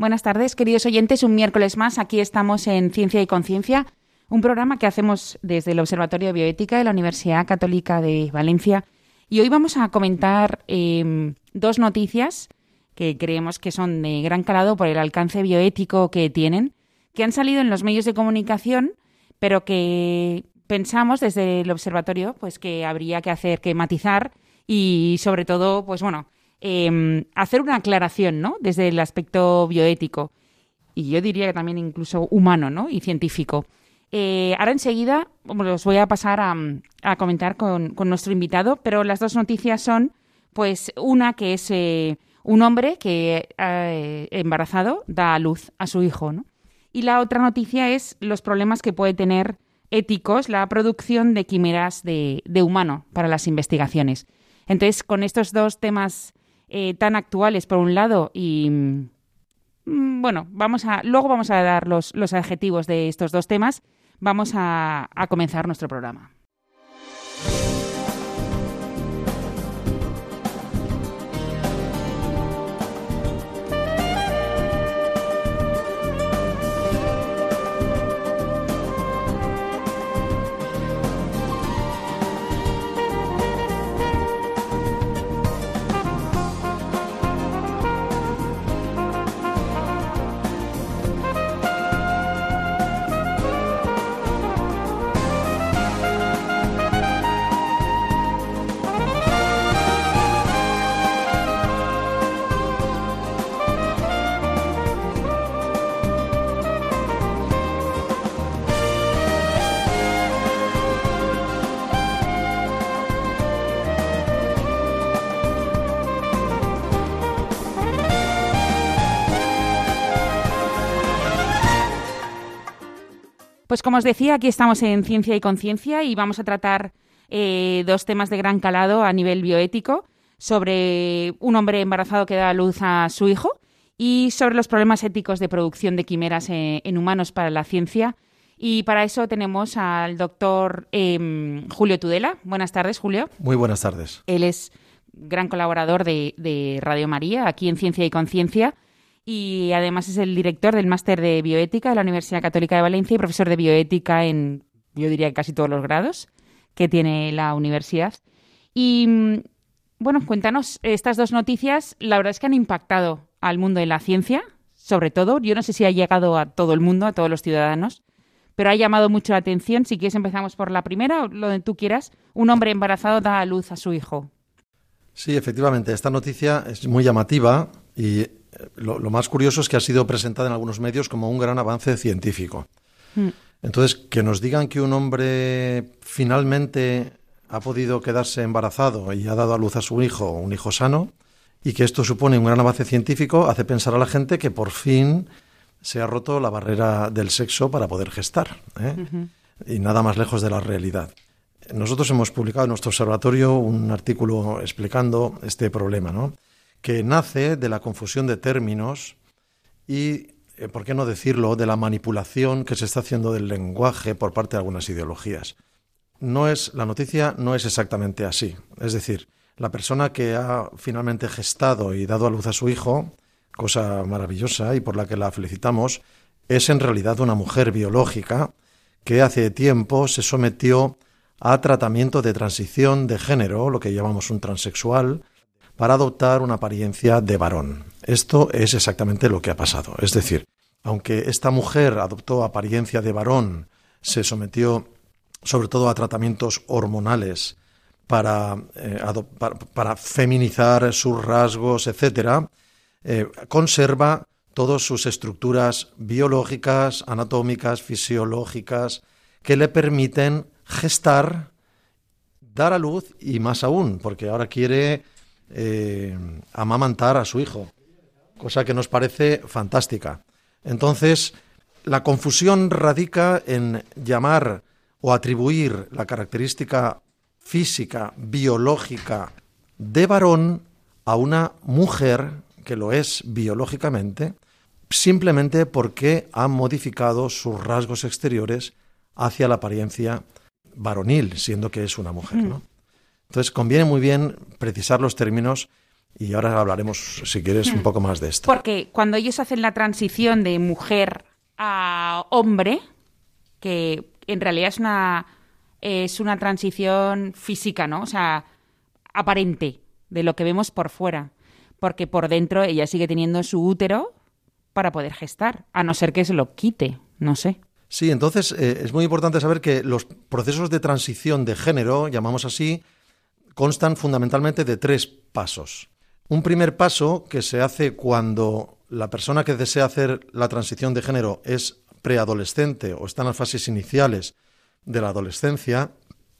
Buenas tardes, queridos oyentes. Un miércoles más, aquí estamos en Ciencia y Conciencia, un programa que hacemos desde el Observatorio de Bioética de la Universidad Católica de Valencia. Y hoy vamos a comentar em, dos noticias que creemos que son de gran calado por el alcance bioético que tienen, que han salido en los medios de comunicación, pero que pensamos desde el observatorio pues que habría que hacer que matizar y sobre todo pues bueno Em, hacer una aclaración, ¿no? Desde el aspecto bioético y yo diría que también incluso humano, ¿no? Y científico. Eh, ahora enseguida os voy a pasar a, comentar con, nuestro invitado, pero las dos noticias son, pues, una que es eh, un hombre que eh, embarazado da a luz a su hijo, ¿no? Y la otra noticia es los problemas que puede tener éticos la producción de quimeras de humano para las investigaciones. Entonces, con estos dos temas eh, tan actuales por un lado y mm, bueno, vamos a luego vamos a dar los, los adjetivos de estos dos temas. Vamos a comenzar nuestro programa. Pues como os decía, aquí estamos en Ciencia y Conciencia y vamos a tratar eh, dos temas de gran calado a nivel bioético sobre un hombre embarazado que da a luz a su hijo y sobre los problemas éticos de producción de quimeras eh, en, humanos para la ciencia. Y para eso tenemos al doctor em, Julio Tudela. Buenas tardes, Julio. Muy buenas tardes. Él es gran colaborador de Radio María, aquí en Ciencia y Conciencia y además es el director del máster de bioética de la Universidad Católica de Valencia y profesor de bioética en, yo diría, casi todos los grados que tiene la universidad. Y mm, bueno, cuéntanos, estas dos noticias, la verdad es que han impactado al mundo de la ciencia, sobre todo. Yo no sé si ha llegado a todo el mundo, a todos los ciudadanos, pero ha llamado mucho la atención. Si quieres, empezamos por la primera, lo que tú quieras. Un hombre embarazado da a luz a su hijo. Sí, efectivamente, esta noticia es muy llamativa y lo, más curioso es que ha sido presentada en algunos medios como un gran avance científico. Hmm. Entonces, que nos digan que un hombre finalmente ha podido quedarse embarazado y ha dado a luz a su hijo, un hijo sano, y que esto supone un gran avance científico, hace pensar a la gente que por fin se ha roto la barrera del sexo para poder gestar. ¿eh? Y nada más lejos de la realidad. Nosotros hemos publicado en nuestro observatorio un artículo explicando este problema, ¿no? Que nace de la confusión de términos y, eh, por qué no decirlo, de la manipulación que se está haciendo del lenguaje por parte de algunas ideologías. No es, la noticia no es exactamente así. Es decir, la persona que ha finalmente gestado y dado a luz a su hijo, cosa maravillosa y por la que la felicitamos, es en realidad una mujer biológica que hace tiempo se sometió a tratamiento de transición de género, lo que llamamos un transexual, para adoptar una apariencia de varón. Esto es exactamente lo que ha pasado. Es decir, aunque esta mujer adoptó apariencia de varón, se sometió sobre todo a tratamientos hormonales para, eh, para, feminizar sus rasgos, etc., eh, conserva todas sus estructuras biológicas, anatómicas, fisiológicas, que le permiten gestar, dar a luz y más aún, porque ahora quiere eh, amamantar a su hijo, cosa que nos parece fantástica. Entonces, la confusión radica en llamar o atribuir la característica física, biológica de varón a una mujer que lo es biológicamente, simplemente porque ha modificado sus rasgos exteriores hacia la apariencia varonil, siendo que es una mujer. ¿no? Entonces conviene muy bien precisar los términos y ahora hablaremos, si quieres, un mm. poco más de esto. Porque cuando ellos hacen la transición de mujer a hombre, que en realidad es una, es una transición física, ¿no? O sea, aparente de lo que vemos por fuera. Porque por dentro ella sigue teniendo su útero para poder gestar, a no ser que se lo quite, no sé. Sí, entonces eh, es muy importante saber que los procesos de transición de género, llamamos así, constan fundamentalmente de tres pasos. Un primer paso que se hace cuando la persona que desea hacer la transición de género es preadolescente o está en las fases iniciales de la adolescencia,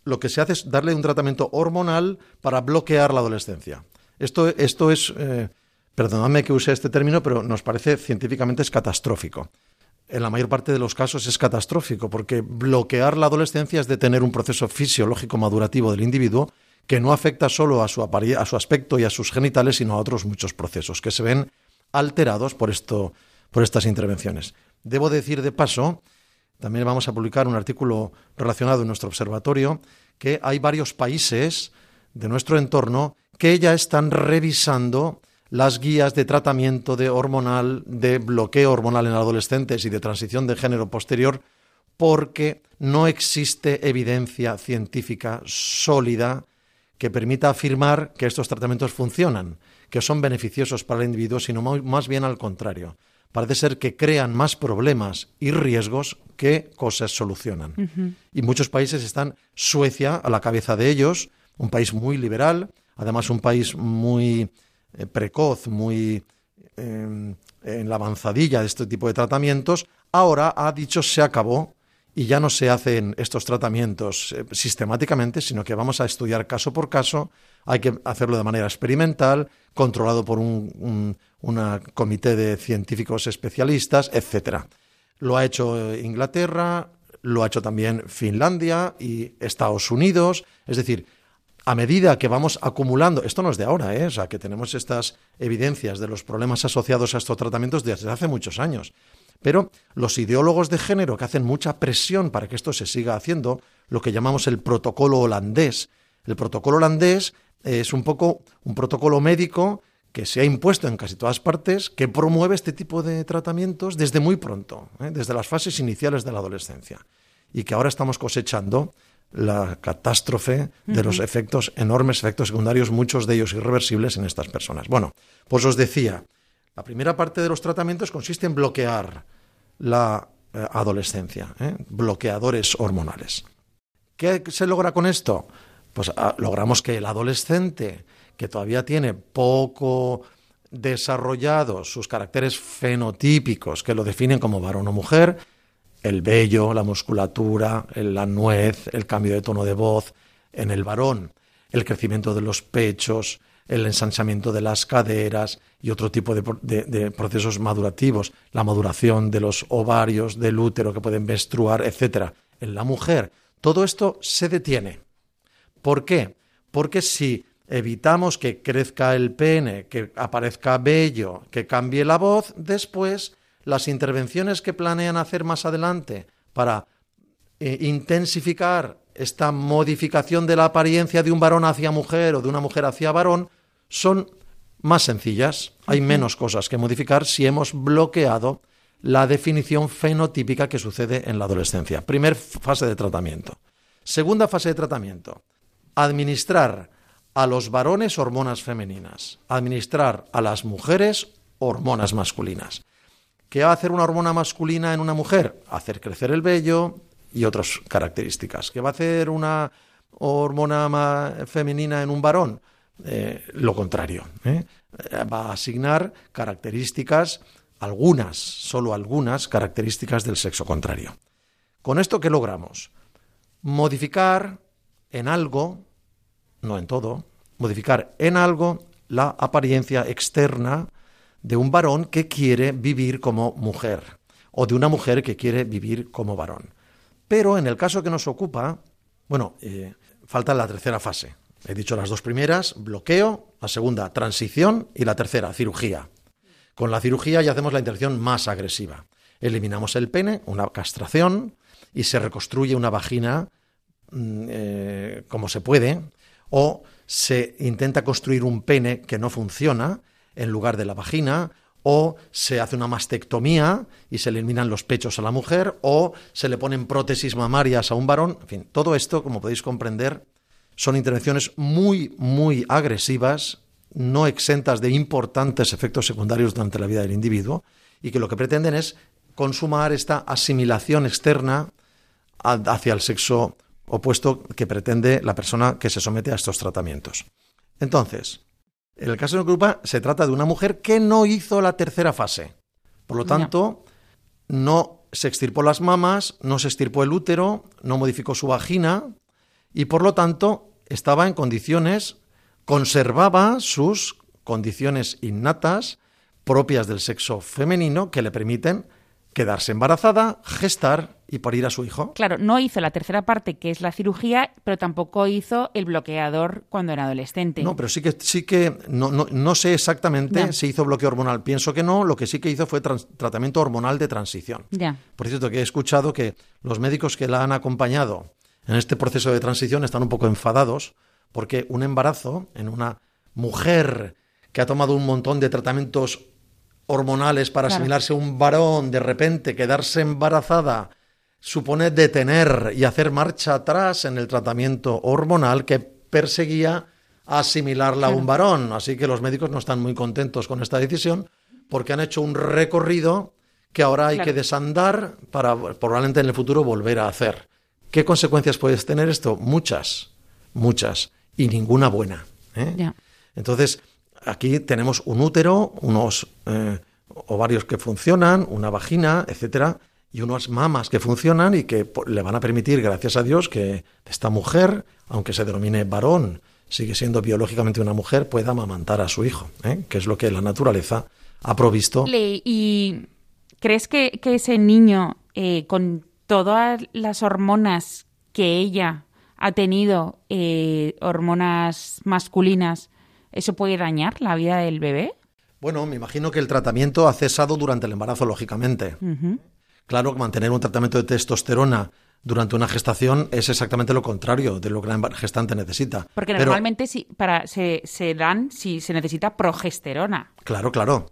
lo que se hace es darle un tratamiento hormonal para bloquear la adolescencia. Esto, esto es, eh, perdonadme que use este término, pero nos parece científicamente es catastrófico en la mayor parte de los casos es catastrófico, porque bloquear la adolescencia es detener un proceso fisiológico madurativo del individuo que no afecta solo a su, a su aspecto y a sus genitales, sino a otros muchos procesos que se ven alterados por, esto, por estas intervenciones. Debo decir de paso, también vamos a publicar un artículo relacionado en nuestro observatorio, que hay varios países de nuestro entorno que ya están revisando las guías de tratamiento de hormonal, de bloqueo hormonal en adolescentes y de transición de género posterior, porque no existe evidencia científica sólida que permita afirmar que estos tratamientos funcionan, que son beneficiosos para el individuo, sino más bien al contrario. Parece ser que crean más problemas y riesgos que cosas solucionan. Y muchos países están, Suecia a la cabeza de ellos, un país muy liberal, además un país muy eh, precoz, muy em, en la avanzadilla de este tipo de tratamientos, ahora ha dicho se acabó y ya no se hacen estos tratamientos eh, sistemáticamente, sino que vamos a estudiar caso por caso, hay que hacerlo de manera experimental, controlado por un, comité de científicos especialistas, etcétera. Lo ha hecho Inglaterra, lo ha hecho también Finlandia y Estados Unidos, es decir, a medida que vamos acumulando, esto no es de ahora, ¿eh? o sea, que tenemos estas evidencias de los problemas asociados a estos tratamientos desde hace muchos años. Pero los ideólogos de género que hacen mucha presión para que esto se siga haciendo, lo que llamamos el protocolo holandés. El protocolo holandés es un poco un protocolo médico que se ha impuesto en casi todas partes, que promueve este tipo de tratamientos desde muy pronto, ¿eh? desde las fases iniciales de la adolescencia, y que ahora estamos cosechando la catástrofe de los efectos, enormes efectos secundarios, muchos de ellos irreversibles en estas personas. Bueno, pues os decía, la primera parte de los tratamientos consiste en bloquear la eh, adolescencia, ¿eh? bloqueadores hormonales. ¿Qué se logra con esto? Pues ah, logramos que el adolescente, que todavía tiene poco desarrollados sus caracteres fenotípicos que lo definen como varón o mujer, el vello, la musculatura, la nuez, el cambio de tono de voz en el varón, el crecimiento de los pechos, el ensanchamiento de las caderas y otro tipo de, procesos madurativos, la maduración de los ovarios, del útero que pueden menstruar, etc. En la mujer, todo esto se detiene. ¿Por qué? Porque si evitamos que crezca el pene, que aparezca vello, que cambie la voz, después las intervenciones que planean hacer más adelante para eh, intensificar esta modificación de la apariencia de un varón hacia mujer o de una mujer hacia varón son más sencillas. Hay menos cosas que modificar si hemos bloqueado la definición fenotípica que sucede en la adolescencia. Primer fase de tratamiento. Segunda fase de tratamiento. Administrar a los varones hormonas femeninas. Administrar a las mujeres hormonas masculinas. ¿Qué va a hacer una hormona masculina en una mujer? Hacer crecer el vello y otras características. ¿Qué va a hacer una hormona femenina en un varón? Eh, lo contrario. ¿eh? Va a asignar características, algunas, solo algunas características del sexo contrario. ¿Con esto qué logramos? Modificar en algo, no en todo, modificar en algo la apariencia externa de un varón que quiere vivir como mujer o de una mujer que quiere vivir como varón. Pero en el caso que nos ocupa, bueno, eh, falta la tercera fase. He dicho las dos primeras, bloqueo, la segunda, transición y la tercera, cirugía. Con la cirugía ya hacemos la intervención más agresiva. Eliminamos el pene, una castración, y se reconstruye una vagina mm, eh, como se puede, o se intenta construir un pene que no funciona en lugar de la vagina, o se hace una mastectomía y se eliminan los pechos a la mujer, o se le ponen prótesis mamarias a un varón. En fin, todo esto, como podéis comprender, son intervenciones muy, muy agresivas, no exentas de importantes efectos secundarios durante la vida del individuo, y que lo que pretenden es consumar esta asimilación externa hacia el sexo opuesto que pretende la persona que se somete a estos tratamientos. Entonces, en el caso de Grupa se trata de una mujer que no hizo la tercera fase. Por lo tanto, no se extirpó las mamas, no se extirpó el útero, no modificó su vagina y por lo tanto estaba en condiciones, conservaba sus condiciones innatas propias del sexo femenino que le permiten quedarse embarazada, gestar y parir a su hijo. Claro, no hizo la tercera parte, que es la cirugía, pero tampoco hizo el bloqueador cuando era adolescente. No, pero sí que, sí que no, no, sé exactamente si hizo bloqueo hormonal. Pienso que no, lo que sí que hizo fue tratamiento hormonal de transición. Ya. Por cierto, que he escuchado que los médicos que la han acompañado en este proceso de transición están un poco enfadados porque un embarazo en una mujer que ha tomado un montón de tratamientos hormonales para asimilarse a un varón, de repente quedarse embarazada, supone detener y hacer marcha atrás en el tratamiento hormonal que perseguía asimilarla a un varón. Así que los médicos no están muy contentos con esta decisión porque han hecho un recorrido que ahora hay que desandar para probablemente en el futuro volver a hacer. ¿Qué consecuencias puede tener esto? Muchas, muchas, y ninguna buena. ¿eh? Entonces, aquí tenemos un útero, unos eh, ovarios que funcionan, una vagina, etcétera, y unas mamas que funcionan y que le van a permitir, gracias a Dios, que esta mujer, aunque se denomine varón, sigue siendo biológicamente una mujer, pueda amamantar a su hijo, ¿eh? que es lo que la naturaleza ha provisto. ¿Y crees que, ese niño, eh, con todas las hormonas que ella ha tenido, hormonas masculinas, ¿Eso puede dañar la vida del bebé? Bueno, me imagino que el tratamiento ha cesado durante el embarazo, lógicamente. Claro que mantener un tratamiento de testosterona durante una gestación es exactamente lo contrario de lo que la gestante necesita. Porque normalmente para, se, dan si se necesita progesterona. Claro, claro.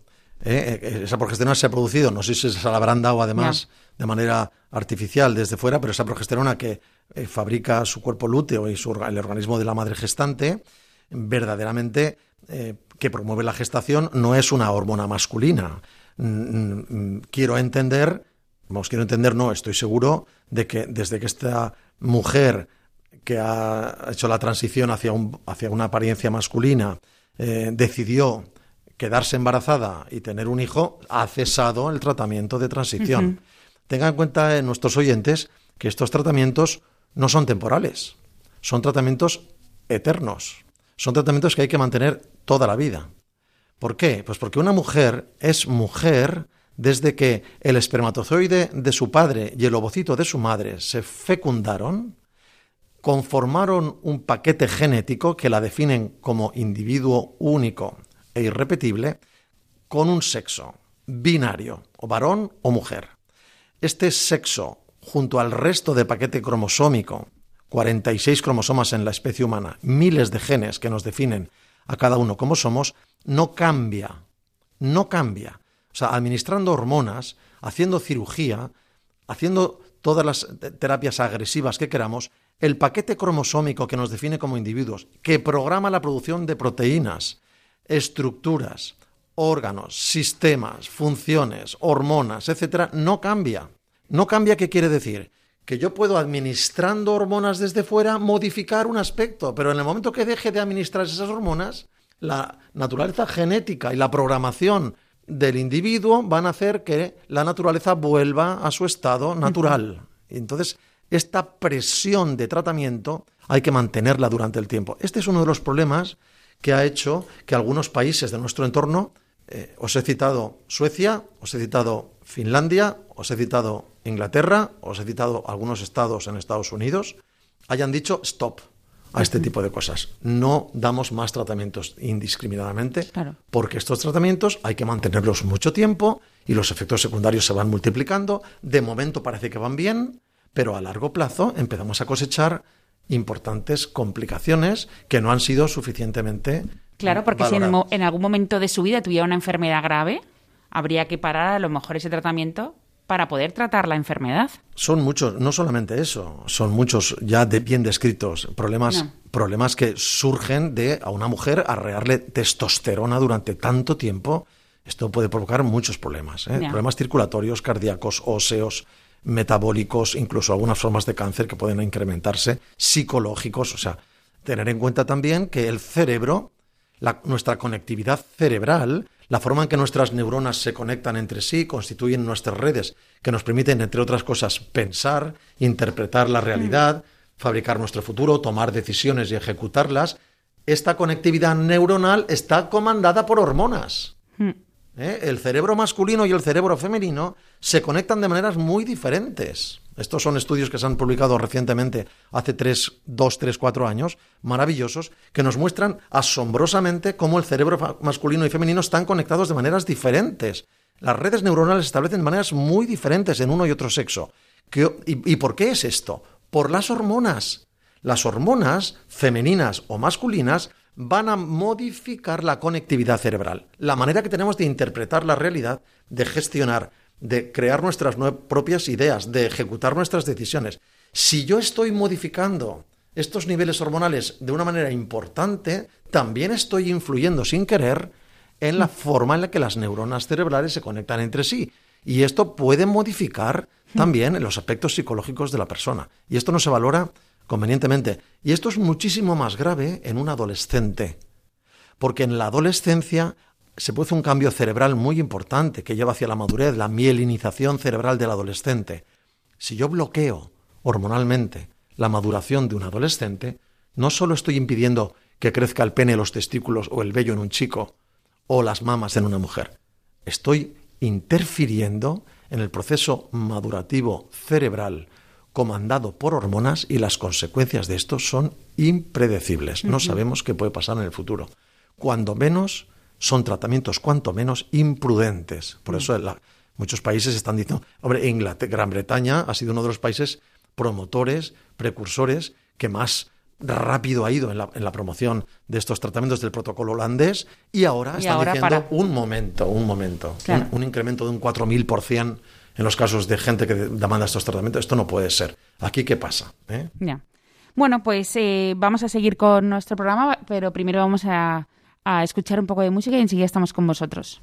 Eh, eh, esa progesterona se ha producido, no sé si se la habrán dado además de manera artificial desde fuera, pero esa progesterona que eh, fabrica su cuerpo lúteo y su, el organismo de la madre gestante verdaderamente eh, que promueve la gestación no es una hormona masculina. Mm, mm, mm, quiero entender, vamos, quiero entender, no, estoy seguro de que desde que esta mujer que ha hecho la transición hacia, un, hacia una apariencia masculina decidió quedarse embarazada y tener un hijo, ha cesado el tratamiento de transición. Tengan en cuenta eh, nuestros oyentes que estos tratamientos no son temporales, son tratamientos eternos son tratamientos que hay que mantener toda la vida. ¿Por qué? Pues porque una mujer es mujer desde que el espermatozoide de su padre y el ovocito de su madre se fecundaron, conformaron un paquete genético que la definen como individuo único e irrepetible, con un sexo binario, o varón o mujer. Este sexo, junto al resto de paquete cromosómico 46 cromosomas en la especie humana, miles de genes que nos definen a cada uno como somos, no cambia, no cambia. O sea, administrando hormonas, haciendo cirugía, haciendo todas las terapias agresivas que queramos, el paquete cromosómico que nos define como individuos, que programa la producción de proteínas, estructuras, órganos, sistemas, funciones, hormonas, etcétera, no cambia. No cambia, ¿qué quiere decir? que yo puedo, administrando hormonas desde fuera, modificar un aspecto, pero en el momento que deje de administrar esas hormonas, la naturaleza genética y la programación del individuo van a hacer que la naturaleza vuelva a su estado natural. Y entonces, esta presión de tratamiento hay que mantenerla durante el tiempo. Este es uno de los problemas que ha hecho que algunos países de nuestro entorno Eh, os he citado Suecia, os he citado Finlandia, os he citado Inglaterra, os he citado algunos estados en Estados Unidos, hayan dicho stop a este tipo de cosas. No damos más tratamientos indiscriminadamente porque estos tratamientos hay que mantenerlos mucho tiempo y los efectos secundarios se van multiplicando. De momento parece que van bien, pero a largo plazo empezamos a cosechar importantes complicaciones que no han sido suficientemente. Claro, porque si en, algún momento de su vida tuviera una enfermedad grave, habría que parar a lo mejor ese tratamiento para poder tratar la enfermedad. Son muchos, no solamente eso, son muchos ya de, bien descritos problemas, problemas que surgen de a una mujer arrearle testosterona durante tanto tiempo. Esto puede provocar muchos problemas, ¿eh? problemas circulatorios, cardíacos, óseos, metabólicos, incluso algunas formas de cáncer que pueden incrementarse, psicológicos. O sea, tener en cuenta también que el cerebro, nuestra conectividad cerebral, la forma en que nuestras neuronas se conectan entre sí, constituyen nuestras redes que nos permiten, entre otras cosas, pensar, interpretar la realidad, fabricar nuestro futuro, tomar decisiones y ejecutarlas. Esta conectividad neuronal está comandada por hormonas. Hmm. ¿Eh? El cerebro masculino y el cerebro femenino se conectan de maneras muy diferentes. Estos son estudios que se han publicado recientemente, hace tres, dos, tres, cuatro años, maravillosos, que nos muestran asombrosamente cómo el cerebro masculino y femenino están conectados de maneras diferentes. Las redes neuronales se establecen de maneras muy diferentes en uno y otro sexo. ¿Y por qué es esto? Por las hormonas. Las hormonas femeninas o masculinas van a modificar la conectividad cerebral, la manera que tenemos de interpretar la realidad, de gestionar, de crear nuestras propias ideas, de ejecutar nuestras decisiones. Si yo estoy modificando estos niveles hormonales de una manera importante, también estoy influyendo sin querer en la forma en la que las neuronas cerebrales se conectan entre sí. Y esto puede modificar también los aspectos psicológicos de la persona. Y esto no se valora convenientemente. Y esto es muchísimo más grave en un adolescente. Porque en la adolescencia se produce un cambio cerebral muy importante que lleva hacia la madurez, la mielinización cerebral del adolescente. Si yo bloqueo hormonalmente la maduración de un adolescente, no solo estoy impidiendo que crezca el pene, los testículos o el vello en un chico o las mamas en una mujer, estoy interfiriendo en el proceso madurativo cerebral comandado por hormonas y las consecuencias de esto son impredecibles. No sabemos qué puede pasar en el futuro. Cuando menos son tratamientos cuanto menos imprudentes. Por eso muchos países están diciendo, hombre, Inglaterra, Gran Bretaña ha sido uno de los países promotores, precursores, que más rápido ha ido en la, promoción de estos tratamientos del protocolo holandés y ahora están diciendo un momento, un momento, un, incremento de un 4.000% en los casos de gente que demanda estos tratamientos. Esto no puede ser. ¿Aquí qué pasa? ¿Eh? Bueno, pues eh, vamos a seguir con nuestro programa, pero primero vamos a a escuchar un poco de música y enseguida estamos con vosotros.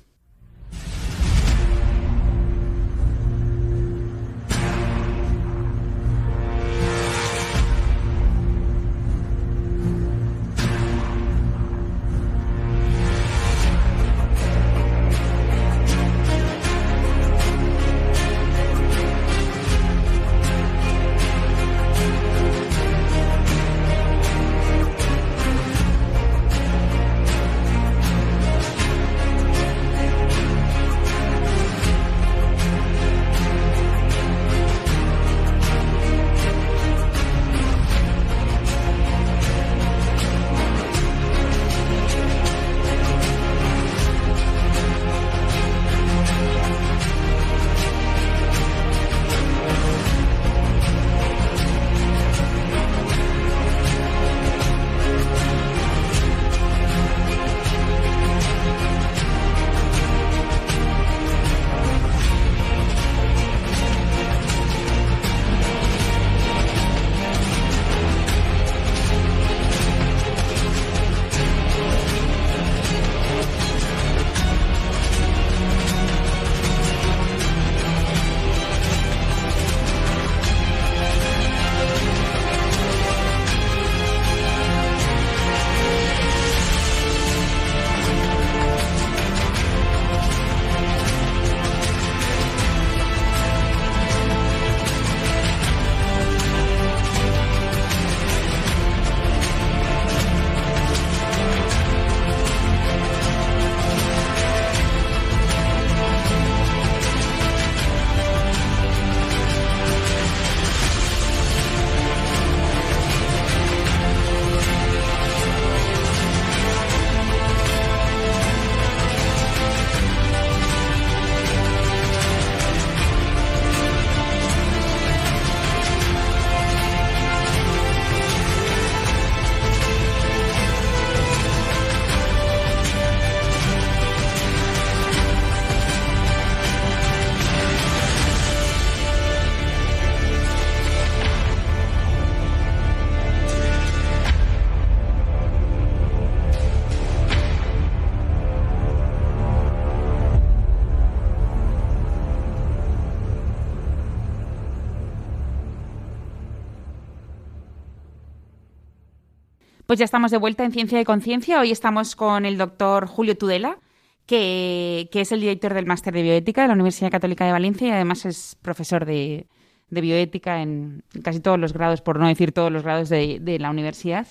Pues ya estamos de vuelta en Ciencia y Conciencia. Hoy estamos con el doctor Julio Tudela, que, es el director del Máster de Bioética de la Universidad Católica de Valencia y además es profesor de, bioética en casi todos los grados, por no decir todos los grados de, la universidad.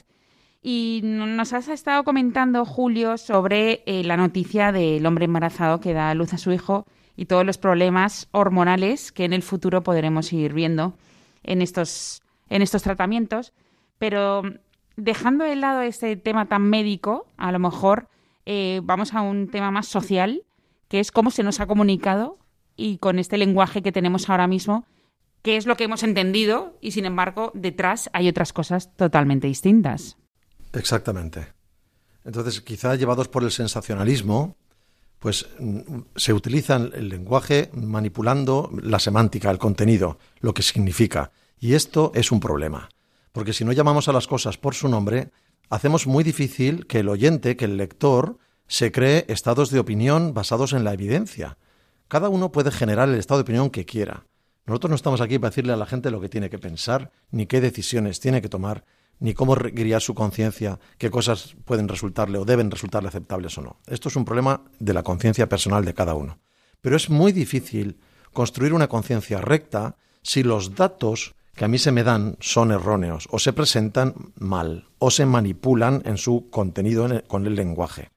Y nos has estado comentando, Julio, sobre eh, la noticia del hombre embarazado que da luz a su hijo y todos los problemas hormonales que en el futuro podremos ir viendo en estos, en estos tratamientos. Pero dejando de lado ese tema tan médico, a lo mejor eh, vamos a un tema más social, que es cómo se nos ha comunicado y con este lenguaje que tenemos ahora mismo, qué es lo que hemos entendido y sin embargo detrás hay otras cosas totalmente distintas. Exactamente. Entonces, quizá llevados por el sensacionalismo, pues mm, se utiliza el lenguaje manipulando la semántica, el contenido, lo que significa. Y esto es un problema porque si no llamamos a las cosas por su nombre, hacemos muy difícil que el oyente, que el lector, se cree estados de opinión basados en la evidencia. Cada uno puede generar el estado de opinión que quiera. Nosotros no estamos aquí para decirle a la gente lo que tiene que pensar, ni qué decisiones tiene que tomar, ni cómo guiar su conciencia, qué cosas pueden resultarle o deben resultarle aceptables o no. Esto es un problema de la conciencia personal de cada uno. Pero es muy difícil construir una conciencia recta si los datos que a mí se me dan son erróneos, o se presentan mal, o se manipulan en su contenido con el lenguaje.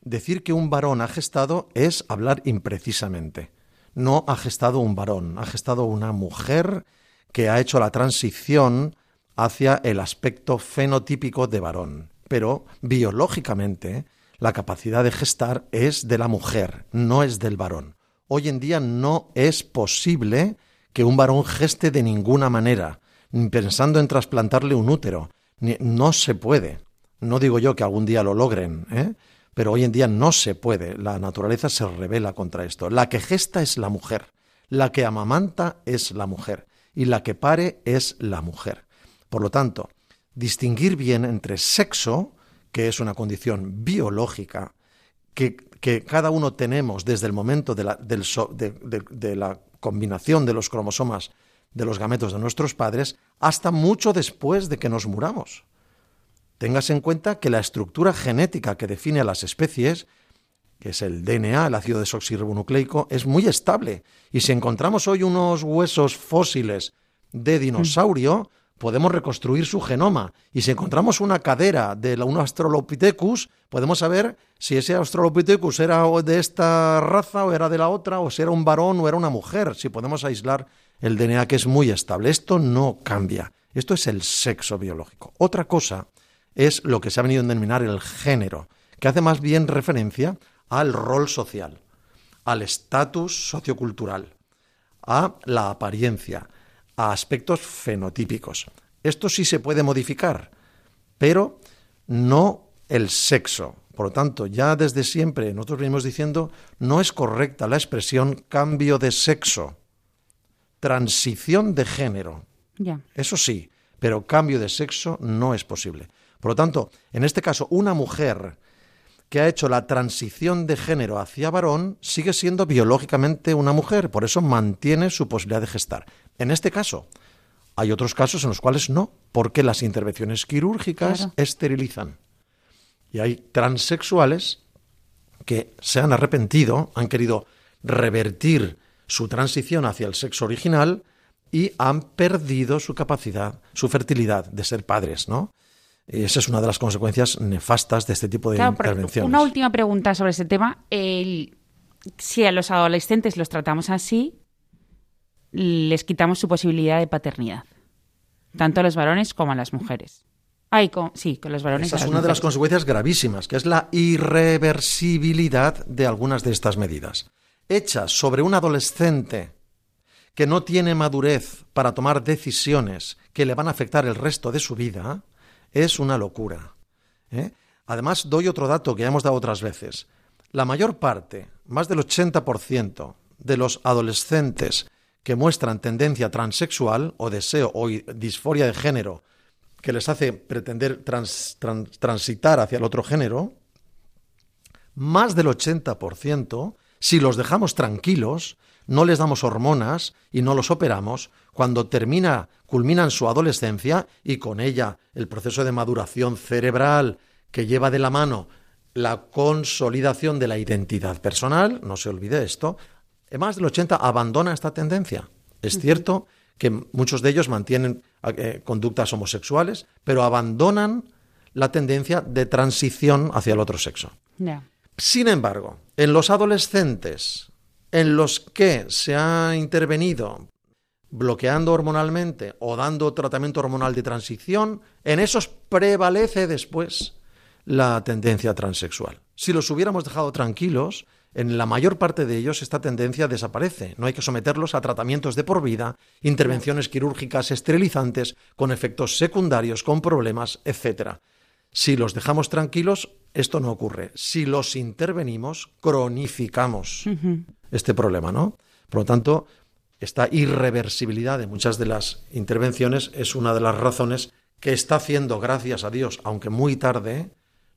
Decir que un varón ha gestado es hablar imprecisamente. No ha gestado un varón, ha gestado una mujer que ha hecho la transición hacia el aspecto fenotípico de varón. Pero biológicamente la capacidad de gestar es de la mujer, no es del varón. Hoy en día no es posible que un varón geste de ninguna manera, pensando en trasplantarle un útero. no se puede. No digo yo que algún día lo logren, ¿eh? pero hoy en día no se puede. La naturaleza se revela contra esto. La que gesta es la mujer, la que amamanta es la mujer y la que pare es la mujer. Por lo tanto, distinguir bien entre sexo, que es una condición biológica, que, cada uno tenemos desde el momento de la, de la combinación de los cromosomas de los gametos de nuestros padres hasta mucho después de que nos muramos. Téngase en cuenta que la estructura genética que define a las especies, que es el DNA, el ácido desoxirribonucleico, es muy estable. Y si encontramos hoy unos huesos fósiles de dinosaurio, podemos reconstruir su genoma. Y si encontramos una cadera de un Australopithecus, podemos saber si ese Australopithecus era de esta raza o era de la otra, o si era un varón o era una mujer, si podemos aislar el DNA que es muy estable. Esto no cambia. Esto es el sexo biológico. Otra cosa es lo que se ha venido a denominar el género, que hace más bien referencia al rol social, al estatus sociocultural, a la apariencia, a aspectos fenotípicos. Esto sí se puede modificar, pero no el sexo. Por lo tanto, ya desde siempre nosotros venimos diciendo no es correcta la expresión cambio de sexo, transición de género. Eso sí, pero cambio de sexo no es posible. Por lo tanto, en este caso, una mujer que ha hecho la transición de género hacia varón sigue siendo biológicamente una mujer, por eso mantiene su posibilidad de gestar. En este caso, hay otros casos en los cuales no, porque las intervenciones quirúrgicas esterilizan. Y hay transexuales que se han arrepentido, han querido revertir su transición hacia el sexo original y han perdido su capacidad, su fertilidad de ser padres, ¿no? Y esa es una de las consecuencias nefastas de este tipo de intervenciones. Una última pregunta sobre ese tema. si a los adolescentes los tratamos así, les quitamos su posibilidad de paternidad, tanto a los varones como a las mujeres. Ay, sí, con los varones. Esa es una de las consecuencias gravísimas, que es la irreversibilidad de algunas de estas medidas. Hechas sobre un adolescente que no tiene madurez para tomar decisiones que le van a afectar el resto de su vida, es una locura. ¿eh? Además, doy otro dato que ya hemos dado otras veces. La mayor parte, más del 80% de los adolescentes que muestran tendencia transexual o deseo o disforia de género que les hace pretender transitar hacia el otro género, más del 80% Si los dejamos tranquilos, no les damos hormonas y no los operamos, cuando termina, culminan su adolescencia y con ella el proceso de maduración cerebral que lleva de la mano la consolidación de la identidad personal, no se olvide esto, más del 80 abandona esta tendencia. Es cierto que muchos de ellos mantienen eh, conductas homosexuales, pero abandonan la tendencia de transición hacia el otro sexo. Sin embargo, en los adolescentes en los que se ha intervenido bloqueando hormonalmente o dando tratamiento hormonal de transición, en esos prevalece después la tendencia transexual. Si los hubiéramos dejado tranquilos, en la mayor parte de ellos esta tendencia desaparece. No hay que someterlos a tratamientos de por vida, intervenciones quirúrgicas esterilizantes, con efectos secundarios, con problemas, etc. Si los dejamos tranquilos, esto no ocurre. Si los intervenimos, cronificamos este problema, ¿no? Por lo tanto, esta irreversibilidad de muchas de las intervenciones es una de las razones que está haciendo, gracias a Dios, aunque muy tarde,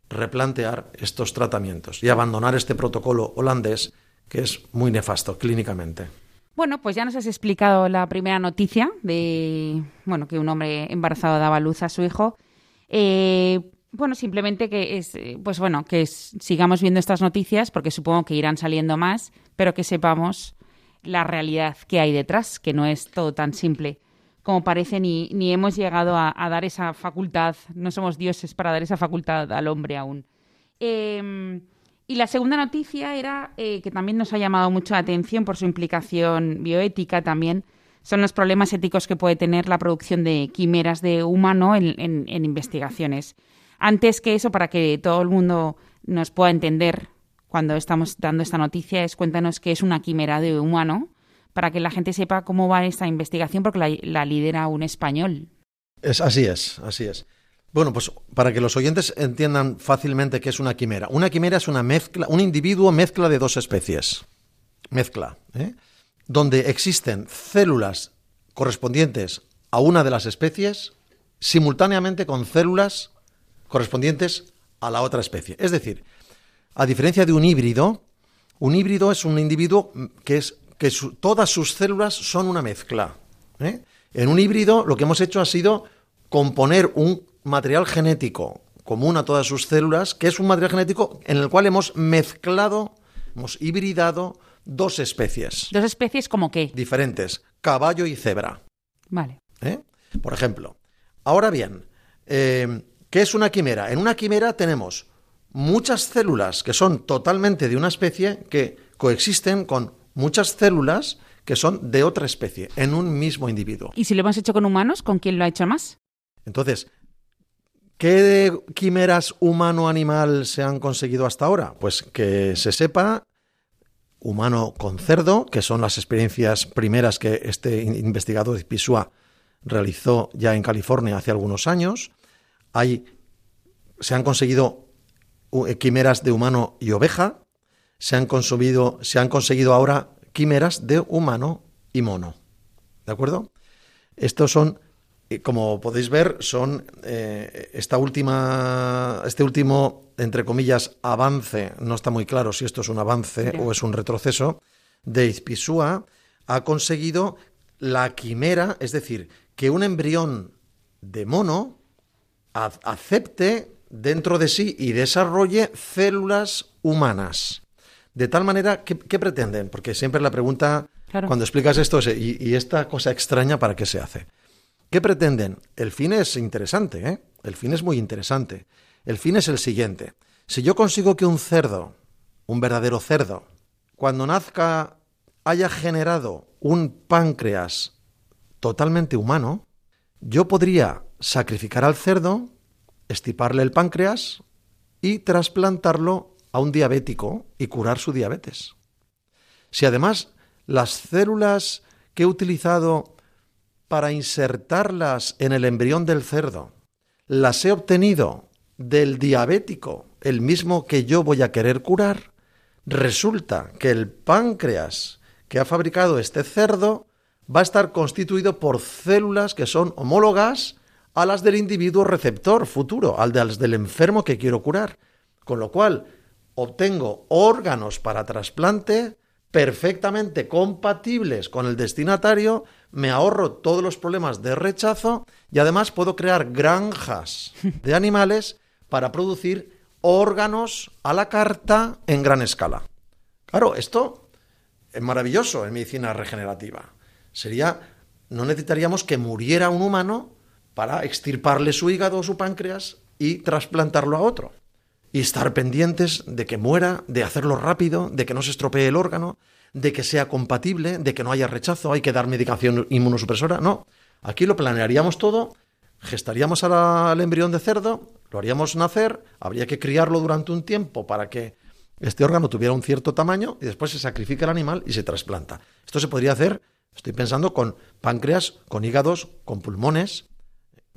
replantear estos tratamientos y abandonar este protocolo holandés que es muy nefasto clínicamente. Bueno, pues ya nos has explicado la primera noticia de bueno que un hombre embarazado daba luz a su hijo. Eh, bueno, simplemente que es, eh, pues bueno, que sigamos viendo estas noticias porque supongo que irán saliendo más, pero que sepamos la realidad que hay detrás, que no es todo tan simple como parece, ni, ni hemos llegado a, dar esa facultad, no somos dioses para dar esa facultad al hombre aún. Em, y la segunda noticia era eh, que también nos ha llamado mucho la atención por su implicación bioética también, son los problemas éticos que puede tener la producción de quimeras de humano en investigaciones. Antes que eso, para que todo el mundo nos pueda entender cuando estamos dando esta noticia, es cuéntanos qué es una quimera de humano, para que la gente sepa cómo va esta investigación, porque la, lidera un español. Es, así es, así es. Bueno, pues para que los oyentes entiendan fácilmente qué es una quimera. Una quimera es una mezcla, un individuo mezcla de dos especies. Mezcla, ¿eh? donde existen células correspondientes a una de las especies simultáneamente con células correspondientes a la otra especie. Es decir, a diferencia de un híbrido, un híbrido es un individuo que es que todas sus células son una mezcla. ¿eh? En un híbrido lo que hemos hecho ha sido componer un material genético común a todas sus células, que es un material genético en el cual hemos mezclado, hemos hibridado dos especies. ¿Dos especies como qué? Diferentes, caballo y cebra. Vale. ¿Eh? Por ejemplo. Ahora bien, eh, ¿Qué es una quimera? En una quimera tenemos muchas células que son totalmente de una especie que coexisten con muchas células que son de otra especie en un mismo individuo. ¿Y si lo hemos hecho con humanos, con quién lo ha hecho más? Entonces, ¿qué quimeras humano-animal se han conseguido hasta ahora? Pues que se sepa humano con cerdo, que son las experiencias primeras que este investigador de Pisua realizó ya en California hace algunos años se han conseguido quimeras de humano y oveja, se han, consumido, se han conseguido ahora quimeras de humano y mono. ¿De acuerdo? Estos son, eh, como podéis ver, son eh, esta última, este último, entre comillas, avance, no está muy claro si esto es un avance o es un retroceso, de Izpisúa ha conseguido la quimera, es decir, que un embrión de mono acepte dentro de sí y desarrolle células humanas. De tal manera, ¿qué, pretenden? Porque siempre la pregunta, cuando explicas esto, es, ¿y, esta cosa extraña para qué se hace? ¿Qué pretenden? El fin es interesante, ¿eh? El fin es muy interesante. El fin es el siguiente. Si yo consigo que un cerdo, un verdadero cerdo, cuando nazca haya generado un páncreas totalmente humano, yo podría sacrificar al cerdo, estiparle el páncreas y trasplantarlo a un diabético y curar su diabetes. Si además las células que he utilizado para insertarlas en el embrión del cerdo las he obtenido del diabético, el mismo que yo voy a querer curar, resulta que el páncreas que ha fabricado este cerdo va a estar constituido por células que son homólogas a las del individuo receptor futuro, al de, las del enfermo que quiero curar. Con lo cual, obtengo órganos para trasplante perfectamente compatibles con el destinatario, me ahorro todos los problemas de rechazo y además puedo crear granjas de animales para producir órganos a la carta en gran escala. Claro, esto es maravilloso en medicina regenerativa. Sería, no necesitaríamos que muriera un humano para extirparle su hígado o su páncreas y trasplantarlo a otro. Y estar pendientes de que muera, de hacerlo rápido, de que no se estropee el órgano, de que sea compatible, de que no haya rechazo, hay que dar medicación inmunosupresora. No, aquí lo planearíamos todo, gestaríamos al embrión de cerdo, lo haríamos nacer, habría que criarlo durante un tiempo para que este órgano tuviera un cierto tamaño y después se sacrifica el animal y se trasplanta. Esto se podría hacer, estoy pensando, con páncreas, con hígados, con pulmones,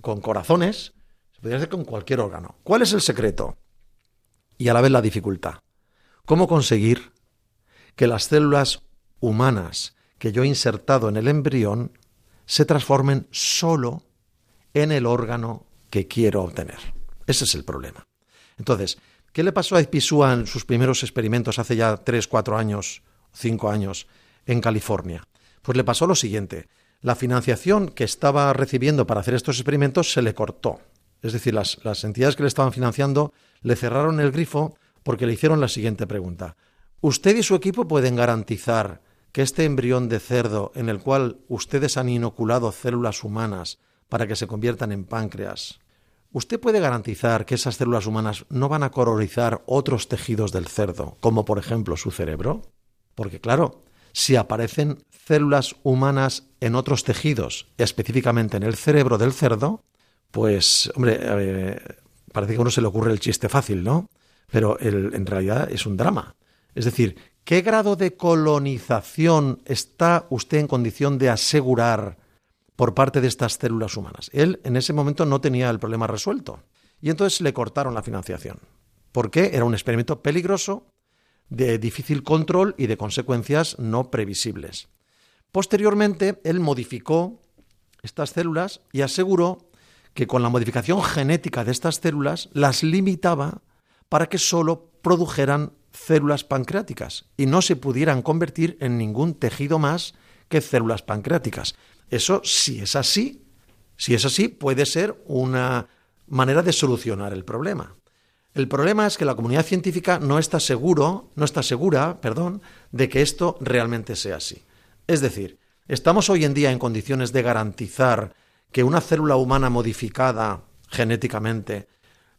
con corazones, se podría hacer con cualquier órgano. ¿Cuál es el secreto? Y a la vez la dificultad. ¿Cómo conseguir que las células humanas que yo he insertado en el embrión se transformen solo en el órgano que quiero obtener? Ese es el problema. Entonces, ¿qué le pasó a Ipsua en sus primeros experimentos hace ya tres, cuatro años, cinco años en California? Pues le pasó lo siguiente. La financiación que estaba recibiendo para hacer estos experimentos se le cortó. Es decir, las, las entidades que le estaban financiando le cerraron el grifo porque le hicieron la siguiente pregunta. ¿Usted y su equipo pueden garantizar que este embrión de cerdo en el cual ustedes han inoculado células humanas para que se conviertan en páncreas, ¿usted puede garantizar que esas células humanas no van a colorizar otros tejidos del cerdo, como por ejemplo su cerebro? Porque claro, si aparecen células humanas en otros tejidos, específicamente en el cerebro del cerdo, pues, hombre, parece que a uno se le ocurre el chiste fácil, ¿no? Pero en realidad es un drama. Es decir, ¿qué grado de colonización está usted en condición de asegurar por parte de estas células humanas? Él en ese momento no tenía el problema resuelto y entonces le cortaron la financiación. ¿Por qué? Era un experimento peligroso, de difícil control y de consecuencias no previsibles. Posteriormente, él modificó estas células y aseguró que con la modificación genética de estas células las limitaba para que sólo produjeran células pancreáticas y no se pudieran convertir en ningún tejido más que células pancreáticas. Eso, si es así, si es así, puede ser una manera de solucionar el problema. El problema es que la comunidad científica no está seguro, no está segura, perdón, de que esto realmente sea así. Es decir, estamos hoy en día en condiciones de garantizar que una célula humana modificada genéticamente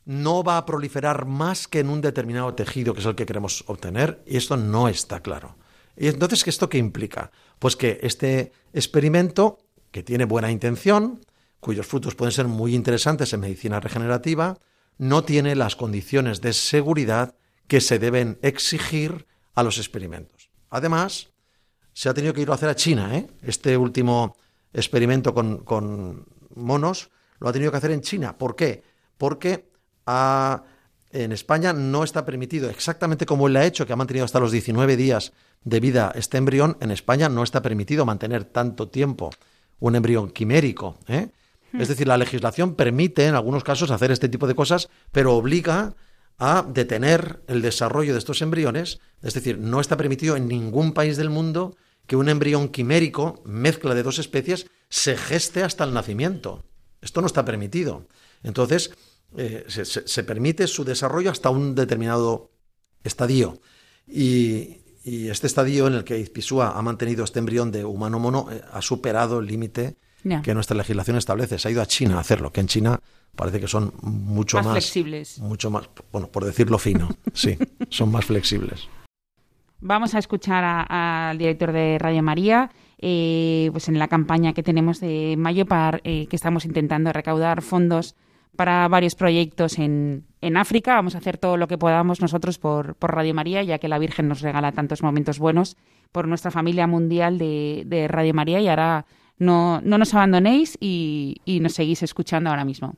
no va a proliferar más que en un determinado tejido, que es el que queremos obtener, y esto no está claro. Y entonces, ¿esto qué implica? Pues que este experimento, que tiene buena intención, cuyos frutos pueden ser muy interesantes en medicina regenerativa, no tiene las condiciones de seguridad que se deben exigir a los experimentos. Además, se ha tenido que ir a hacer a China. ¿eh? Este último experimento con, con, monos lo ha tenido que hacer en China. ¿Por qué? Porque en España no está permitido, exactamente como él ha hecho, que ha mantenido hasta los 19 días de vida este embrión, en España no está permitido mantener tanto tiempo un embrión quimérico. ¿eh? Es decir, la legislación permite en algunos casos hacer este tipo de cosas, pero obliga a detener el desarrollo de estos embriones. Es decir, no está permitido en ningún país del mundo que un embrión quimérico, mezcla de dos especies, se geste hasta el nacimiento. Esto no está permitido. Entonces, eh, se, permite su desarrollo hasta un determinado estadio. Y, este estadio en el que Izpisúa ha mantenido este embrión de humano mono eh, ha superado el límite que nuestra legislación establece. Se ha ido a China a hacerlo, que en China parece que son mucho más, flexibles. Mucho más, bueno, por decirlo fino, sí, son más flexibles. Vamos a escuchar al director de Radio María, eh, pues en la campaña que tenemos de Mayo para eh, que estamos intentando recaudar fondos para varios proyectos en, en, África. Vamos a hacer todo lo que podamos nosotros por, por, Radio María, ya que la Virgen nos regala tantos momentos buenos por nuestra familia mundial de, de Radio María y ahora no, no nos abandonéis y, y nos seguís escuchando ahora mismo.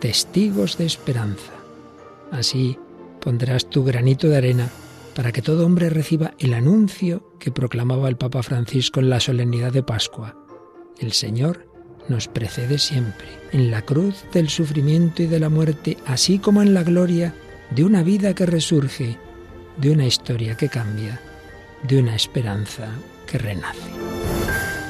Testigos de Esperanza. Así pondrás tu granito de arena para que todo hombre reciba el anuncio que proclamaba el Papa Francisco en la solemnidad de Pascua. El Señor nos precede siempre, en la cruz del sufrimiento y de la muerte, así como en la gloria de una vida que resurge, de una historia que cambia, de una esperanza que renace.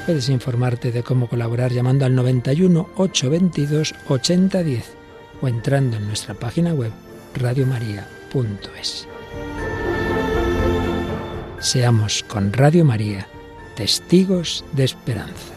Puedes informarte de cómo colaborar llamando al 91 822 8010 o entrando en nuestra página web radiomaria.es. Seamos con Radio María testigos de esperanza.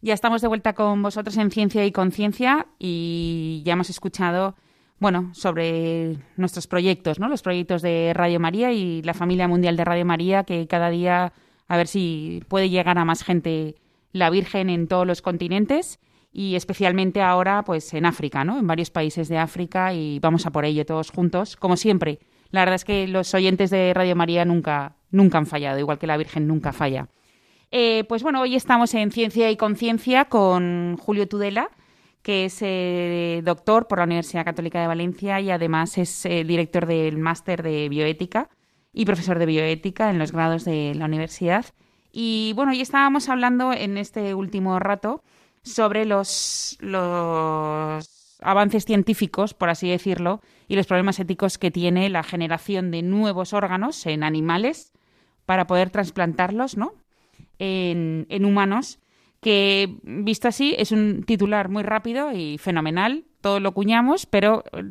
Ya estamos de vuelta con vosotros en Ciencia y Conciencia y ya hemos escuchado, bueno, sobre nuestros proyectos, ¿no? Los proyectos de Radio María y la familia mundial de Radio María, que cada día a ver si puede llegar a más gente la Virgen en todos los continentes y especialmente ahora, pues en África, ¿no? En varios países de África y vamos a por ello todos juntos, como siempre. La verdad es que los oyentes de Radio María nunca, nunca han fallado, igual que la Virgen nunca falla. Eh, pues bueno, hoy estamos en Ciencia y Conciencia con Julio Tudela, que es eh, doctor por la Universidad Católica de Valencia y además es eh, director del máster de bioética y profesor de bioética en los grados de la universidad. Y bueno, hoy estábamos hablando en este último rato sobre los, los avances científicos, por así decirlo, y los problemas éticos que tiene la generación de nuevos órganos en animales para poder trasplantarlos, ¿no? en, humanos, que visto así es un titular muy rápido y fenomenal, todo lo cuñamos, pero eh,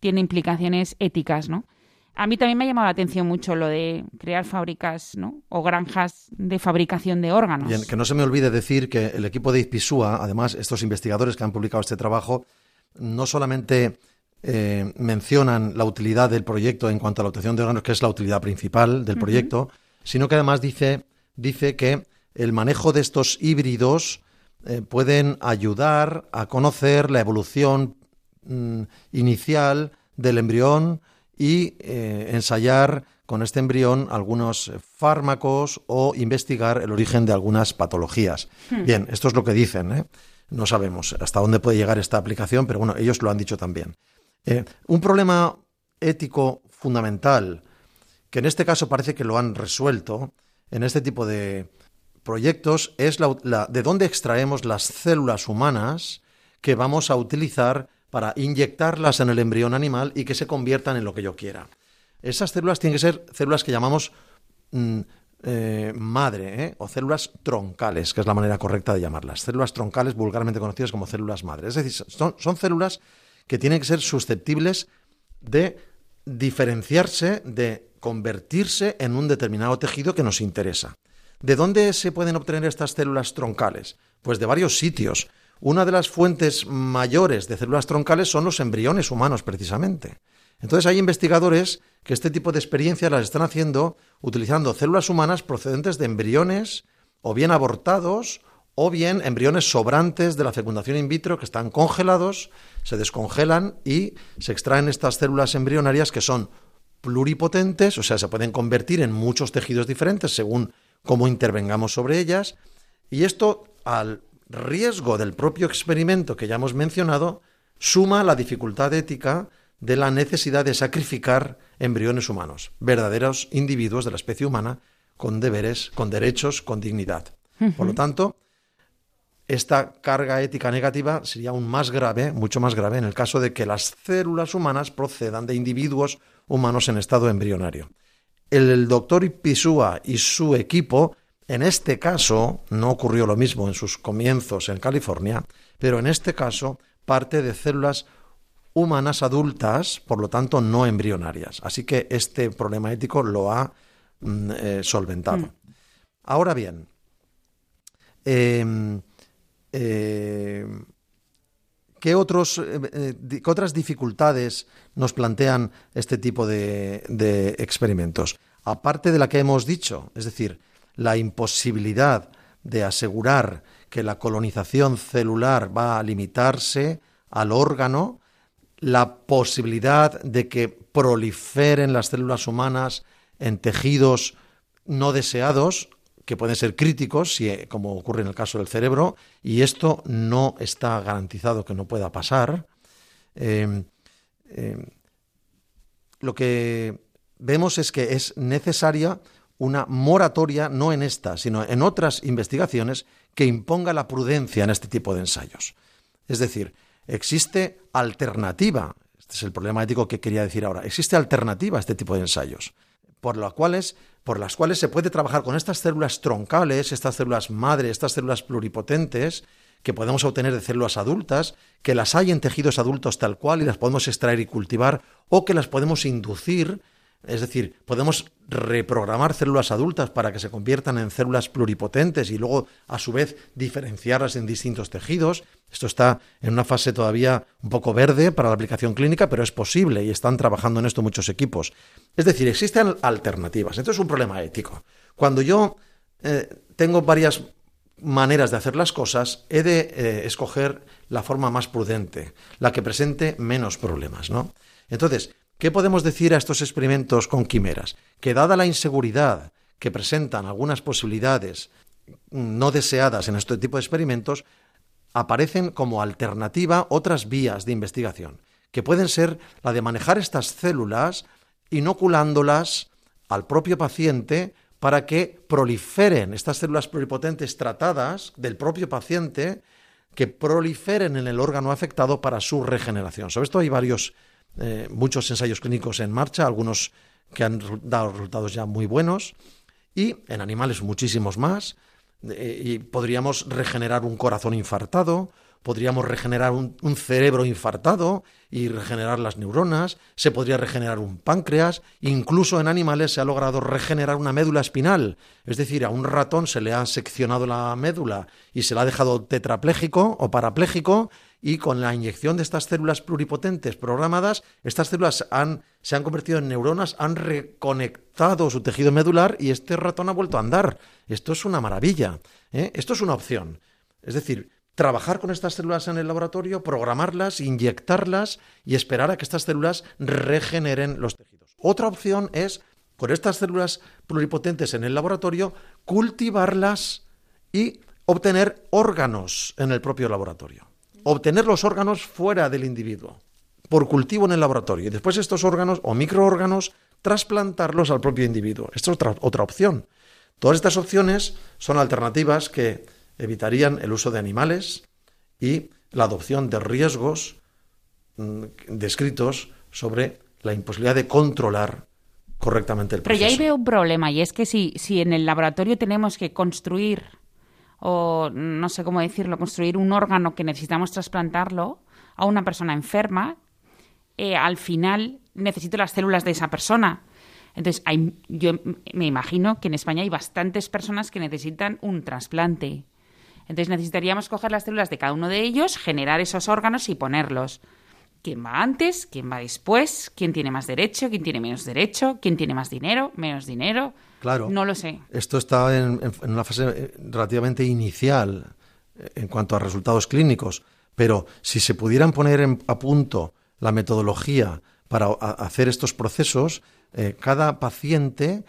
tiene implicaciones éticas, ¿no? A mí también me ha llamado la atención mucho lo de crear fábricas ¿no? o granjas de fabricación de órganos. Bien, que no se me olvide decir que el equipo de IPISUA, además, estos investigadores que han publicado este trabajo, no solamente eh, mencionan la utilidad del proyecto en cuanto a la obtención de órganos, que es la utilidad principal del proyecto, sino que además dice dice que el manejo de estos híbridos eh, pueden ayudar a conocer la evolución mm, inicial del embrión y eh, ensayar con este embrión algunos fármacos o investigar el origen de algunas patologías. Hmm. Bien, esto es lo que dicen. ¿eh? No sabemos hasta dónde puede llegar esta aplicación, pero bueno, ellos lo han dicho también. un problema ético fundamental, que en este caso parece que lo han resuelto, en este tipo de proyectos es la, de dónde extraemos las células humanas que vamos a utilizar para inyectarlas en el embrión animal y que se conviertan en lo que yo quiera. Esas células tienen que ser células que llamamos mm, eh, madre ¿eh? o células troncales, que es la manera correcta de llamarlas. Células troncales vulgarmente conocidas como células madre. Es decir, son células que tienen que ser susceptibles de diferenciarse de convertirse en un determinado tejido que nos interesa. ¿De dónde se pueden obtener estas células troncales? Pues de varios sitios. Una de las fuentes mayores de células troncales son los embriones humanos, precisamente. Entonces hay investigadores que este tipo de experiencias las están haciendo utilizando células humanas procedentes de embriones o bien abortados o bien embriones sobrantes de la fecundación in vitro que están congelados, se descongelan y se extraen estas células embrionarias que son pluripotentes, o sea, se pueden convertir en muchos tejidos diferentes según cómo intervengamos sobre ellas, y esto al riesgo del propio experimento que ya hemos mencionado, suma la dificultad ética de la necesidad de sacrificar embriones humanos, verdaderos individuos de la especie humana con deberes, con derechos, con dignidad. Por lo tanto, esta carga ética negativa sería aún más grave, mucho más grave, en el caso de que las células humanas procedan de individuos humanos en estado embrionario. El doctor Pisúa y su equipo, en este caso, no ocurrió lo mismo en sus comienzos en California, pero en este caso parte de células humanas adultas, por lo tanto no embrionarias. Así que este problema ético lo ha mm, eh, solventado. Mm. Ahora bien, em, eh, ¿qué, otros, eh, ¿qué, otras dificultades nos plantean este tipo de experimentos? Aparte de la que hemos dicho, es decir, la imposibilidad de asegurar que la colonización celular va a limitarse al órgano, la posibilidad de que proliferen las células humanas en tejidos no deseados, que pueden ser críticos, si, como ocurre en el caso del cerebro, y esto no está garantizado que no pueda pasar. Eh, eh, lo que vemos es que es necesaria una moratoria, no en esta, sino en otras investigaciones, que imponga la prudencia en este tipo de ensayos. Es decir, existe alternativa, este es el problema ético que quería decir ahora, existe alternativa a este tipo de ensayos, por, las cuales, por las cuales se puede trabajar con estas células troncales, estas células madre, estas células pluripotentes, que podemos obtener de células adultas, que las hay en tejidos adultos tal cual y las podemos extraer y cultivar, o que las podemos inducir es decir, podemos reprogramar células adultas para que se conviertan en células pluripotentes y luego, a su vez, diferenciarlas en distintos tejidos. Esto está en una fase todavía un poco verde para la aplicación clínica, pero es posible y están trabajando en esto muchos equipos. Es decir, existen alternativas. Esto es un problema ético. Cuando yo eh, tengo varias maneras de hacer las cosas, he de eh, escoger la forma más prudente, la que presente menos problemas, ¿no? Entonces, ¿Qué podemos decir a estos experimentos con quimeras? Que dada la inseguridad que presentan algunas posibilidades no deseadas en este tipo de experimentos, aparecen como alternativa otras vías de investigación, que pueden ser la de manejar estas células inoculándolas al propio paciente para que proliferen estas células pluripotentes tratadas del propio paciente, que proliferen en el órgano afectado para su regeneración. Sobre esto hay varios eh, muchos ensayos clínicos en marcha, algunos que han dado resultados ya muy buenos, y en animales muchísimos más. Eh, y podríamos regenerar un corazón infartado, podríamos regenerar un, cerebro infartado y regenerar las neuronas, se podría regenerar un páncreas, incluso en animales se ha logrado regenerar una médula espinal, es decir, a un ratón se le ha seccionado la médula y se le ha dejado tetrapléjico o parapléjico y con la inyección de estas células pluripotentes programadas, estas células se han convertido en neuronas, han reconectado su tejido medular y este ratón ha vuelto a andar. Esto es una maravilla. ¿eh? Esto es una opción. Es decir, trabajar con estas células en el laboratorio, programarlas, inyectarlas y esperar a que estas células regeneren los tejidos. Otra opción es, con estas células pluripotentes en el laboratorio, cultivarlas y obtener órganos en el propio laboratorio obtener los órganos fuera del individuo, por cultivo en el laboratorio, y después estos órganos o microórganos trasplantarlos al propio individuo. Esta es otra, otra opción. Todas estas opciones son alternativas que evitarían el uso de animales y la adopción de riesgos mm, descritos sobre la imposibilidad de controlar correctamente el proceso. Pero ya ahí veo un problema y es que si, si en el laboratorio tenemos que construir o no sé cómo decirlo, construir un órgano que necesitamos trasplantarlo a una persona enferma, eh, al final necesito las células de esa persona. Entonces, hay, yo me imagino que en España hay bastantes personas que necesitan un trasplante. Entonces, necesitaríamos coger las células de cada uno de ellos, generar esos órganos y ponerlos. ¿Quién va antes? ¿Quién va después? ¿Quién tiene más derecho? ¿Quién tiene menos derecho? ¿Quién tiene más dinero? ¿Menos dinero? Claro. No lo sé. Esto está en, una fase eh, relativamente inicial eh, en cuanto a resultados clínicos, pero si se pudieran poner a punto la metodología para hacer estos procesos, eh, cada paciente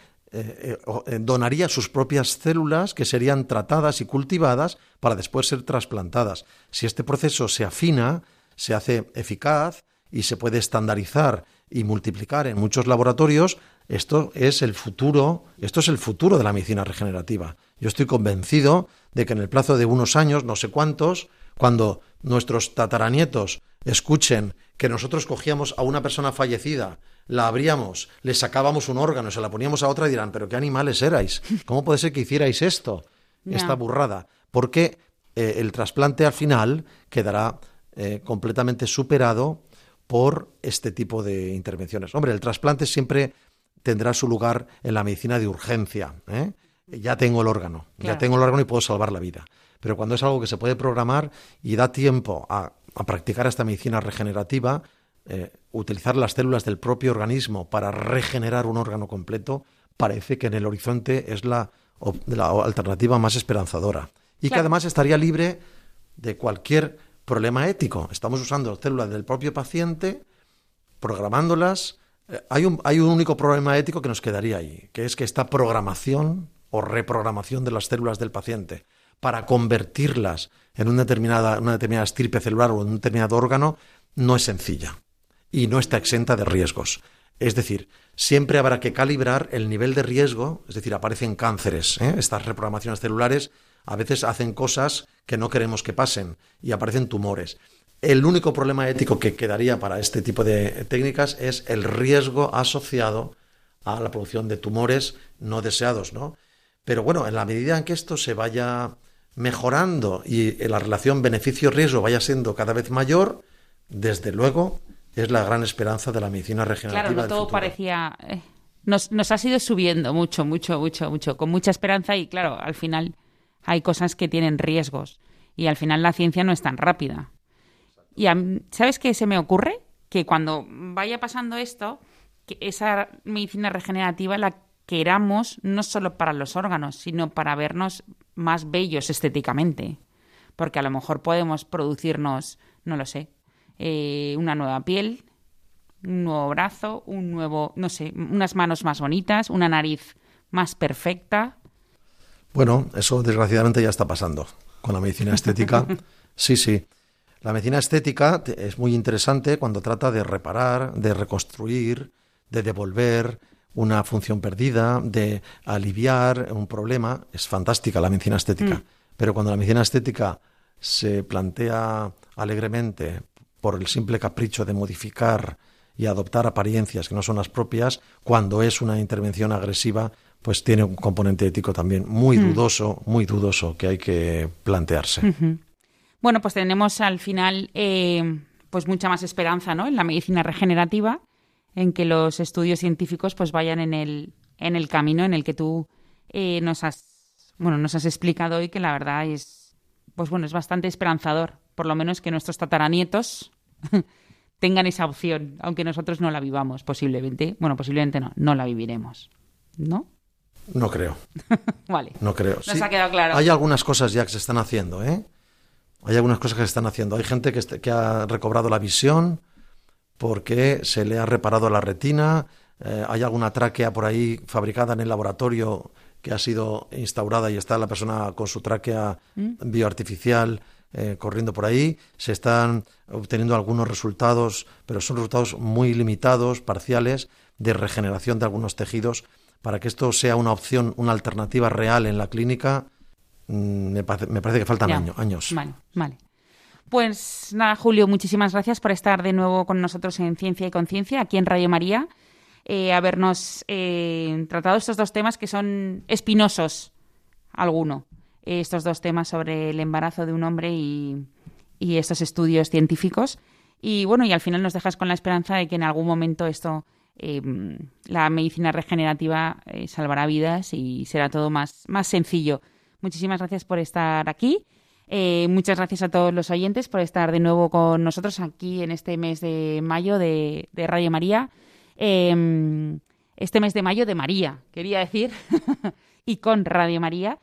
donaría sus propias células que serían tratadas y cultivadas para después ser trasplantadas. Si este proceso se afina, se hace eficaz y se puede estandarizar y multiplicar en muchos laboratorios, esto es el futuro, esto es el futuro de la medicina regenerativa. Yo estoy convencido de que en el plazo de unos años, no sé cuántos, cuando nuestros tataranietos escuchen que nosotros cogíamos a una persona fallecida, la abríamos, le sacábamos un órgano, se la poníamos a otra y dirán, pero qué animales erais, ¿cómo puede ser que hicierais esto? Esta burrada. Porque eh, el trasplante al final quedará eh, completamente superado por este tipo de intervenciones. Hombre, el trasplante siempre tendrá su lugar en la medicina de urgencia. ¿eh? Ya tengo el órgano, ya tengo el órgano y puedo salvar la vida. Pero cuando es algo que se puede programar y da tiempo a, practicar esta medicina regenerativa, utilizar las células del propio organismo para regenerar un órgano completo, parece que en el horizonte es la, la alternativa más esperanzadora y que además estaría libre de cualquier problema ético. Estamos usando células del propio paciente, programándolas. Eh, hay, un, único problema ético que nos quedaría ahí, que es que esta programación o reprogramación de las células del paciente para convertirlas en una determinada, una determinada estirpe celular o en un determinado órgano no es sencilla y no está exenta de riesgos. Es decir, siempre habrá que calibrar el nivel de riesgo, es decir, aparecen cánceres, ¿eh? estas reprogramaciones celulares a veces hacen cosas que no queremos que pasen y aparecen tumores. El único problema ético que quedaría para este tipo de técnicas es el riesgo asociado a la producción de tumores no deseados, ¿no? Pero bueno, en la medida en que esto se vaya mejorando y la relación beneficio-riesgo vaya siendo cada vez mayor, desde luego es la gran esperanza de la medicina regenerativa. Claro, no todo parecía. Eh, nos, nos ha ido subiendo mucho, mucho, mucho, mucho, con mucha esperanza y claro, al final hay cosas que tienen riesgos y al final la ciencia no es tan rápida. Y ¿sabes qué se me ocurre? Que cuando vaya pasando esto, que esa medicina regenerativa la queramos no solo para los órganos, sino para vernos más bellos estéticamente. Porque a lo mejor podemos producirnos, no lo sé, eh, una nueva piel, un nuevo brazo, un nuevo, no sé, unas manos más bonitas, una nariz más perfecta, bueno, eso desgraciadamente ya está pasando con la medicina estética. Sí, sí. La medicina estética es muy interesante cuando trata de reparar, de reconstruir, de devolver una función perdida, de aliviar un problema. Es fantástica la medicina estética. Mm. Pero cuando la medicina estética se plantea alegremente por el simple capricho de modificar y adoptar apariencias que no son las propias, cuando es una intervención agresiva, pues tiene un componente ético también muy mm. dudoso, muy dudoso que hay que plantearse. Bueno, pues tenemos al final eh, pues mucha más esperanza ¿no? en la medicina regenerativa, en que los estudios científicos pues vayan en el, en el camino en el que tú eh, nos has bueno nos has explicado hoy que la verdad es pues bueno es bastante esperanzador por lo menos que nuestros tataranietos tengan esa opción aunque nosotros no la vivamos posiblemente bueno posiblemente no no la viviremos no no creo. vale. No creo. Nos ha quedado claro. Hay algunas cosas ya que se están haciendo, ¿eh? Hay algunas cosas que se están haciendo. Hay gente que, este, que ha recobrado la visión porque se le ha reparado la retina. Eh, hay alguna tráquea por ahí fabricada en el laboratorio que ha sido instaurada y está la persona con su tráquea ¿Mm? bioartificial eh, corriendo por ahí. Se están obteniendo algunos resultados, pero son resultados muy limitados, parciales, de regeneración de algunos tejidos para que esto sea una opción, una alternativa real en la clínica, mm, me, parece, que faltan años. Vale, vale. Pues nada, Julio, muchísimas gracias por estar de nuevo con nosotros en Ciencia y Conciencia, aquí en Radio María, eh, habernos eh, tratado estos dos temas que son espinosos, alguno, estos dos temas sobre el embarazo de un hombre y, y estos estudios científicos. Y bueno, y al final nos dejas con la esperanza de que en algún momento esto Em, la medicina regenerativa eh, salvará vidas y será todo más, más sencillo. Muchísimas gracias por estar aquí. Eh, muchas gracias a todos los oyentes por estar de nuevo con nosotros aquí en este mes de mayo de, Radio María. Em, este mes de mayo de María, quería decir, y con Radio María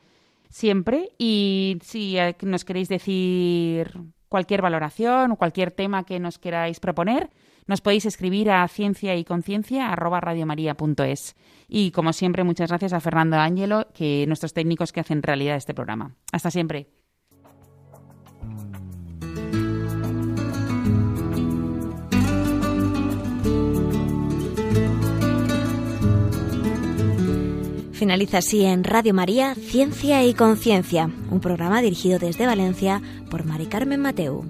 siempre. Y si eh, nos queréis decir cualquier valoración o cualquier tema que nos queráis proponer, nos podéis escribir a ciencia y conciencia Y como siempre, muchas gracias a Fernando Ángelo, que nuestros técnicos que hacen realidad este programa. Hasta siempre. Finaliza así en Radio María Ciencia y Conciencia, un programa dirigido desde Valencia por Mari Carmen Mateu.